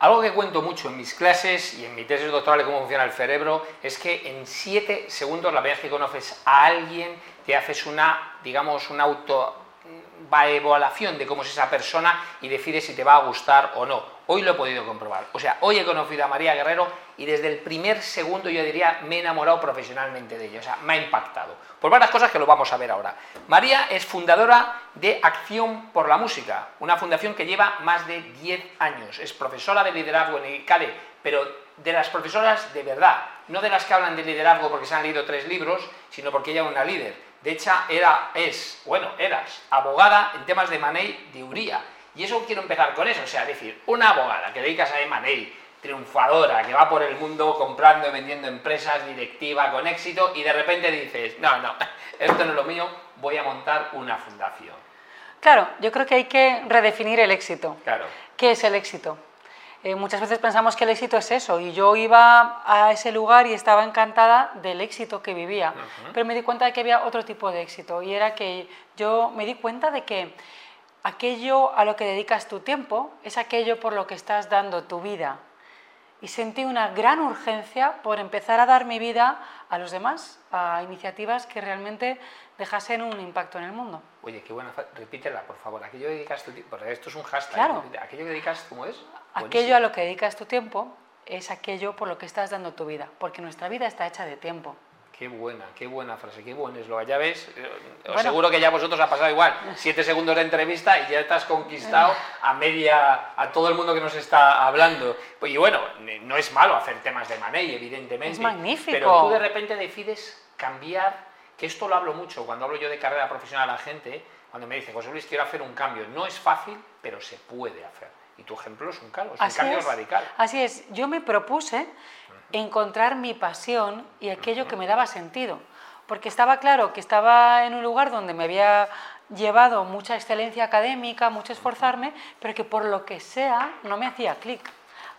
Algo que cuento mucho en mis clases y en mi tesis doctoral de cómo funciona el cerebro es que en siete segundos la vez que conoces a alguien te haces una, digamos, una auto evaluación de cómo es esa persona y decides si te va a gustar o no. Hoy lo he podido comprobar. O sea, hoy he conocido a María Guerrero y desde el primer segundo yo diría me he enamorado profesionalmente de ella. O sea, me ha impactado. Por varias cosas que lo vamos a ver ahora. María es fundadora de Acción por la Música, una fundación que lleva más de 10 años. Es profesora de liderazgo en el pero de las profesoras de verdad, no de las que hablan de liderazgo porque se han leído tres libros, sino porque ella es una líder de hecho, era, es, bueno, eras abogada en temas de Manei de Uría. Y eso quiero empezar con eso, o sea, decir, una abogada que dedicas a Manei, triunfadora, que va por el mundo comprando y vendiendo empresas, directiva, con éxito, y de repente dices, no, no, esto no es lo mío, voy a montar una fundación. Claro, yo creo que hay que redefinir el éxito. Claro. ¿Qué es el éxito? Eh, muchas veces pensamos que el éxito es eso y yo iba a ese lugar y estaba encantada del éxito que vivía, pero me di cuenta de que había otro tipo de éxito y era que yo me di cuenta de que aquello a lo que dedicas tu tiempo es aquello por lo que estás dando tu vida y sentí una gran urgencia por empezar a dar mi vida a los demás, a iniciativas que realmente dejasen un impacto en el mundo. Oye, qué buena, repítela, por favor. Aquello que dedicas tu tiempo, esto es un hashtag. Claro. Aquello que dedicas, ¿cómo es? Aquello a lo que dedicas tu tiempo es aquello por lo que estás dando tu vida, porque nuestra vida está hecha de tiempo. Qué buena, qué buena frase, qué buen eslogan. Ya ves, eh, os seguro que ya vosotros ha pasado igual. Siete segundos de entrevista y ya te has conquistado a media, a todo el mundo que nos está hablando. Y bueno, no es malo hacer temas de Manei, evidentemente. Es magnífico. Pero tú de repente decides cambiar, que esto lo hablo mucho cuando hablo yo de carrera profesional a la gente, cuando me dicen, José Luis, quiero hacer un cambio. No es fácil, pero se puede hacer. Y tu ejemplo es un, cambio, es un cambio radical. Así es, yo me propuse encontrar mi pasión y aquello que me daba sentido. Porque estaba claro que estaba en un lugar donde me había llevado mucha excelencia académica, mucho esforzarme, pero que por lo que sea no me hacía clic.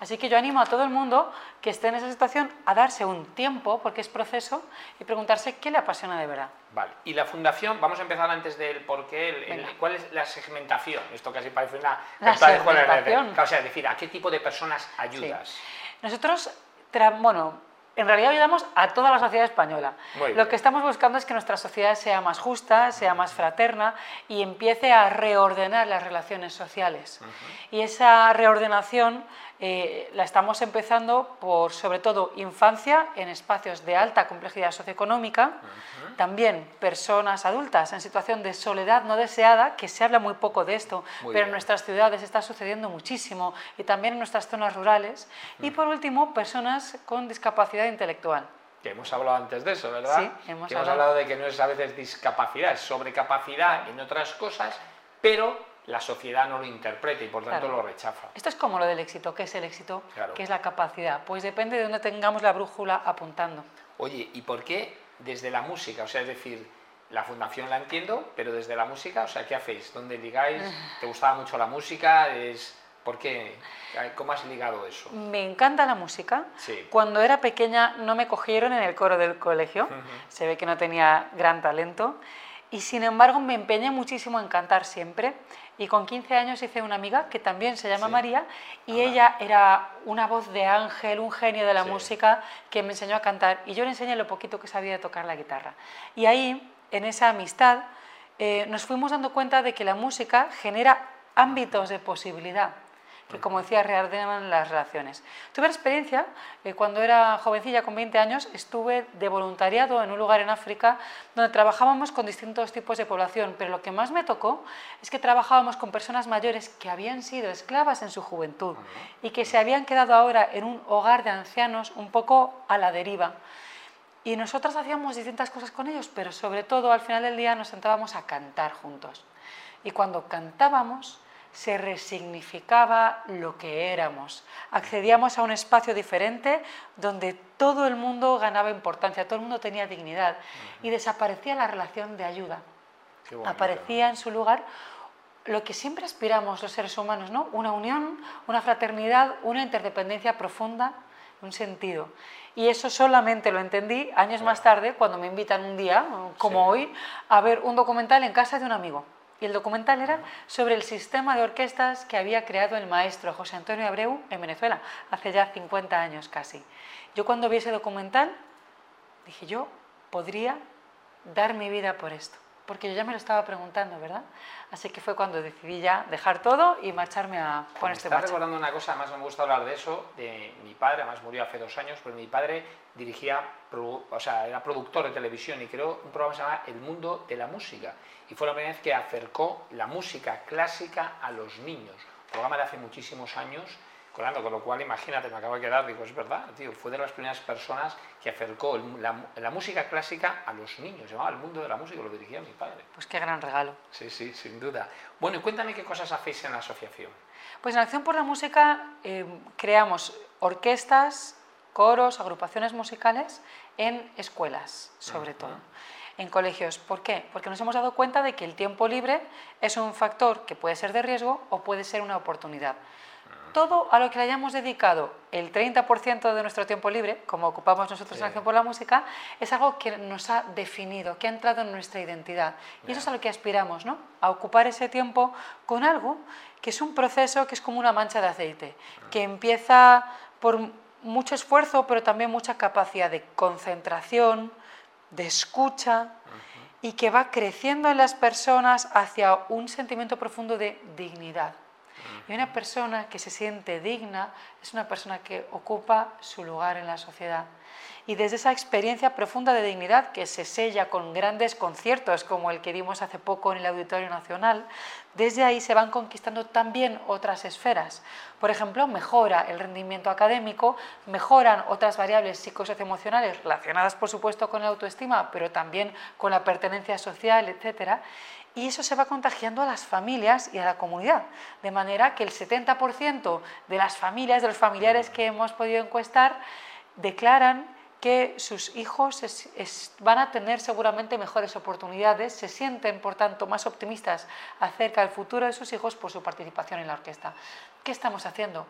Así que yo animo a todo el mundo que esté en esa situación a darse un tiempo, porque es proceso, y preguntarse qué le apasiona de verdad. Vale, y la fundación, vamos a empezar antes del por qué, cuál es la segmentación. Esto casi parece una... La segmentación. O sea, es decir, ¿a qué tipo de personas ayudas? Nosotros bueno, en realidad ayudamos a toda la sociedad española. Lo que estamos buscando es que nuestra sociedad sea más justa, sea más fraterna y empiece a reordenar las relaciones sociales. Y esa reordenación eh, la estamos empezando por, sobre todo, infancia en espacios de alta complejidad socioeconómica, también personas adultas en situación de soledad no deseada, que se habla muy poco de esto, pero en nuestras ciudades está sucediendo muchísimo y también en nuestras zonas rurales, y por último, personas con discapacidad intelectual. Que hemos hablado antes de eso, ¿verdad? Sí, hemos, hablado. de que no es a veces discapacidad, es sobrecapacidad en otras cosas, pero la sociedad no lo interpreta y por tanto lo rechaza. Esto es como lo del éxito. ¿Qué es el éxito? ¿Qué es la capacidad? Pues depende de dónde tengamos la brújula apuntando. Oye, ¿y por qué desde la música? O sea, es decir, la fundación la entiendo, pero desde la música, o sea, ¿qué hacéis? ¿Dónde ligáis? ¿Te gustaba mucho la música? Es... ¿Por qué? ¿Cómo has ligado eso? Me encanta la música. Cuando era pequeña no me cogieron en el coro del colegio. Se ve que no tenía gran talento. Y sin embargo me empeñé muchísimo en cantar siempre. Y con 15 años hice una amiga que también se llama María y ella era una voz de ángel, un genio de la música que me enseñó a cantar. Y yo le enseñé lo poquito que sabía de tocar la guitarra. Y ahí, en esa amistad, eh, nos fuimos dando cuenta de que la música genera ámbitos de posibilidad que como decía reordenan las relaciones. Tuve la experiencia, eh, cuando era jovencilla, con 20 años, estuve de voluntariado en un lugar en África donde trabajábamos con distintos tipos de población, pero lo que más me tocó es que trabajábamos con personas mayores que habían sido esclavas en su juventud y que se habían quedado ahora en un hogar de ancianos un poco a la deriva. Y nosotras hacíamos distintas cosas con ellos, pero sobre todo al final del día nos sentábamos a cantar juntos. Y cuando cantábamos, se resignificaba lo que éramos. Accedíamos a un espacio diferente donde todo el mundo ganaba importancia, todo el mundo tenía dignidad y desaparecía la relación de ayuda. Aparecía en su lugar lo que siempre aspiramos los seres humanos, ¿no? Una unión, una fraternidad, una interdependencia profunda, un sentido. Y eso solamente lo entendí años más tarde cuando me invitan un día, como hoy, a ver un documental en casa de un amigo. Y el documental era sobre el sistema de orquestas que había creado el maestro José Antonio Abreu en Venezuela, hace ya 50 años casi. Yo cuando vi ese documental dije, yo podría dar mi vida por esto porque yo ya me lo estaba preguntando, ¿verdad? Así que fue cuando decidí ya dejar todo y marcharme a poner este Estaba recordando una cosa, además me gusta hablar de eso, de mi padre, además murió hace dos años, pero mi padre dirigía, o sea, era productor de televisión y creó un programa que se llama El Mundo de la Música. Y fue la primera vez que acercó la música clásica a los niños. Programa de hace muchísimos años con lo cual, imagínate, me acabo de quedar, digo, es verdad, tío, fue de las primeras personas que acercó la, música clásica a los niños, llamaba el mundo de la música, lo dirigía mi padre. Pues qué gran regalo. Sí, sí, sin duda. Bueno, y cuéntame qué cosas hacéis en la asociación. Pues en Acción por la Música eh, creamos orquestas, coros, agrupaciones musicales en escuelas, sobre todo en colegios. ¿Por qué? Porque nos hemos dado cuenta de que el tiempo libre es un factor que puede ser de riesgo o puede ser una oportunidad todo a lo que le hayamos dedicado el 30% de nuestro tiempo libre, como ocupamos nosotros en Acción por la Música, es algo que nos ha definido, que ha entrado en nuestra identidad. Y eso es a lo que aspiramos, ¿no? A ocupar ese tiempo con algo que es un proceso que es como una mancha de aceite, que empieza por mucho esfuerzo, pero también mucha capacidad de concentración, de escucha, y que va creciendo en las personas hacia un sentimiento profundo de dignidad. Y una persona que se siente digna es una persona que ocupa su lugar en la sociedad. Y desde esa experiencia profunda de dignidad que se sella con grandes conciertos como el que vimos hace poco en el Auditorio Nacional, desde ahí se van conquistando también otras esferas. Por ejemplo, mejora el rendimiento académico, mejoran otras variables psicosocioemocionales relacionadas, por supuesto, con la autoestima, pero también con la pertenencia social, etcétera y eso se va contagiando a las familias y a la comunidad, de manera que el 70% de las familias, de los familiares que hemos podido encuestar, declaran que sus hijos van a tener seguramente mejores oportunidades, se sienten, por tanto, más optimistas acerca del futuro de sus hijos por su participación en la orquesta. ¿Qué estamos haciendo?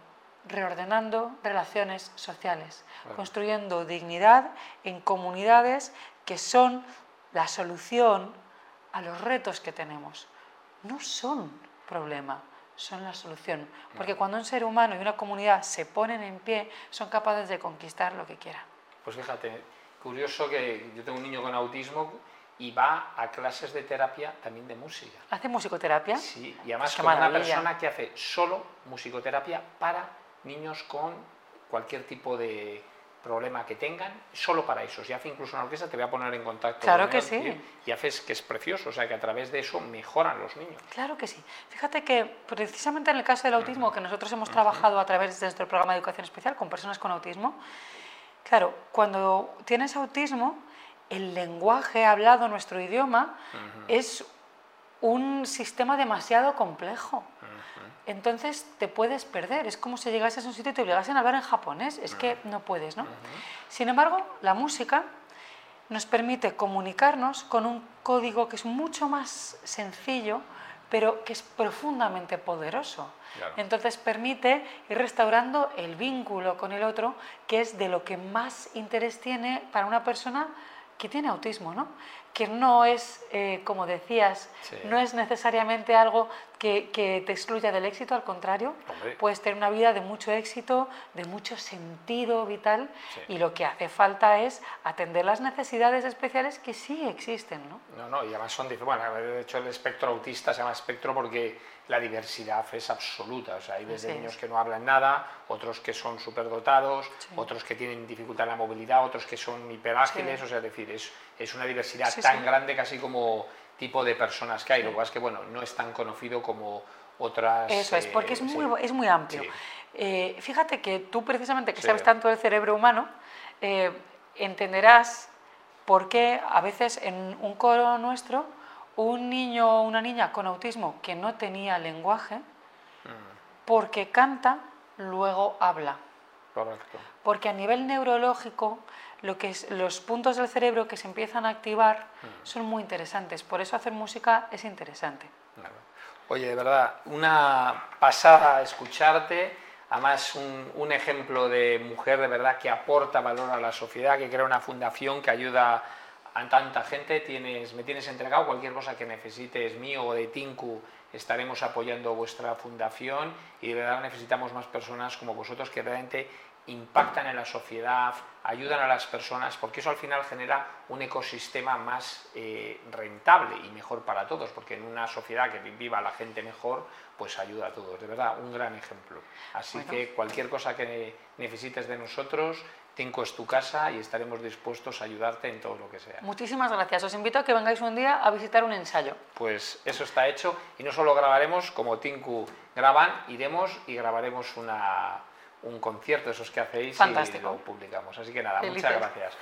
Reordenando relaciones sociales, construyendo dignidad en comunidades que son la solución a los retos que tenemos. No son problema, son la solución. Porque cuando un ser humano y una comunidad se ponen en pie, son capaces de conquistar lo que quieran. Pues fíjate, curioso que yo tengo un niño con autismo y va a clases de terapia también de música. ¿Hace musicoterapia? Sí, y además como una persona que hace solo musicoterapia para niños con cualquier tipo de, problema que tengan, solo para eso. Si hace incluso una orquesta, te voy a poner en contacto claro que sí. y haces que es precioso, o sea que a través de eso mejoran los niños. Claro que sí. Fíjate que precisamente en el caso del autismo, que nosotros hemos trabajado a través de nuestro programa de educación especial con personas con autismo, claro, cuando tienes autismo, el lenguaje hablado, nuestro idioma, es un sistema demasiado complejo entonces te puedes perder. Es como si llegases a un sitio y te obligasen a hablar en japonés. Es que no puedes, ¿no? Sin embargo, la música nos permite comunicarnos con un código que es mucho más sencillo, pero que es profundamente poderoso. Entonces permite ir restaurando el vínculo con el otro, que es de lo que más interés tiene para una persona que tiene autismo, ¿no? que no es, eh, como decías, no es necesariamente algo que, te excluya del éxito, al contrario, puedes tener una vida de mucho éxito, de mucho sentido vital y lo que hace falta es atender las necesidades especiales que sí existen. ¿no? No, no, y además son, bueno, de hecho el espectro autista se llama espectro porque la diversidad es absoluta, o sea, hay desde niños que no hablan nada, otros que son superdotados, otros que tienen dificultad en la movilidad, otros que son hiperágiles, o sea, es decir, es, es una diversidad tan grande casi como tipo de personas que hay, lo cual es que, bueno, no es tan conocido como otras... Eso es, porque es, eh, muy, es muy amplio. Eh, fíjate que tú precisamente que sabes tanto del cerebro humano, eh, entenderás por qué a veces en un coro nuestro un niño o una niña con autismo que no tenía lenguaje, mm. porque canta, luego habla. Correcto. Porque a nivel neurológico, lo que es, los puntos del cerebro que se empiezan a activar son muy interesantes. Por eso hacer música es interesante. Oye, de verdad, una pasada escucharte. Además, un, un, ejemplo de mujer de verdad que aporta valor a la sociedad, que crea una fundación que ayuda a tanta gente, tienes, me tienes entregado cualquier cosa que necesites mío o de Tinku, estaremos apoyando vuestra fundación y de verdad necesitamos más personas como vosotros que realmente impactan en la sociedad, ayudan a las personas, porque eso al final genera un ecosistema más eh, rentable y mejor para todos, porque en una sociedad que viva la gente mejor, pues ayuda a todos. De verdad, un gran ejemplo. Así que cualquier cosa que necesites de nosotros, Tinco es tu casa y estaremos dispuestos a ayudarte en todo lo que sea. Muchísimas gracias. Os invito a que vengáis un día a visitar un ensayo. Pues eso está hecho y no solo grabaremos como Tinku graban, iremos y grabaremos una un concierto, esos que hacéis y lo publicamos. Así que nada, muchas gracias.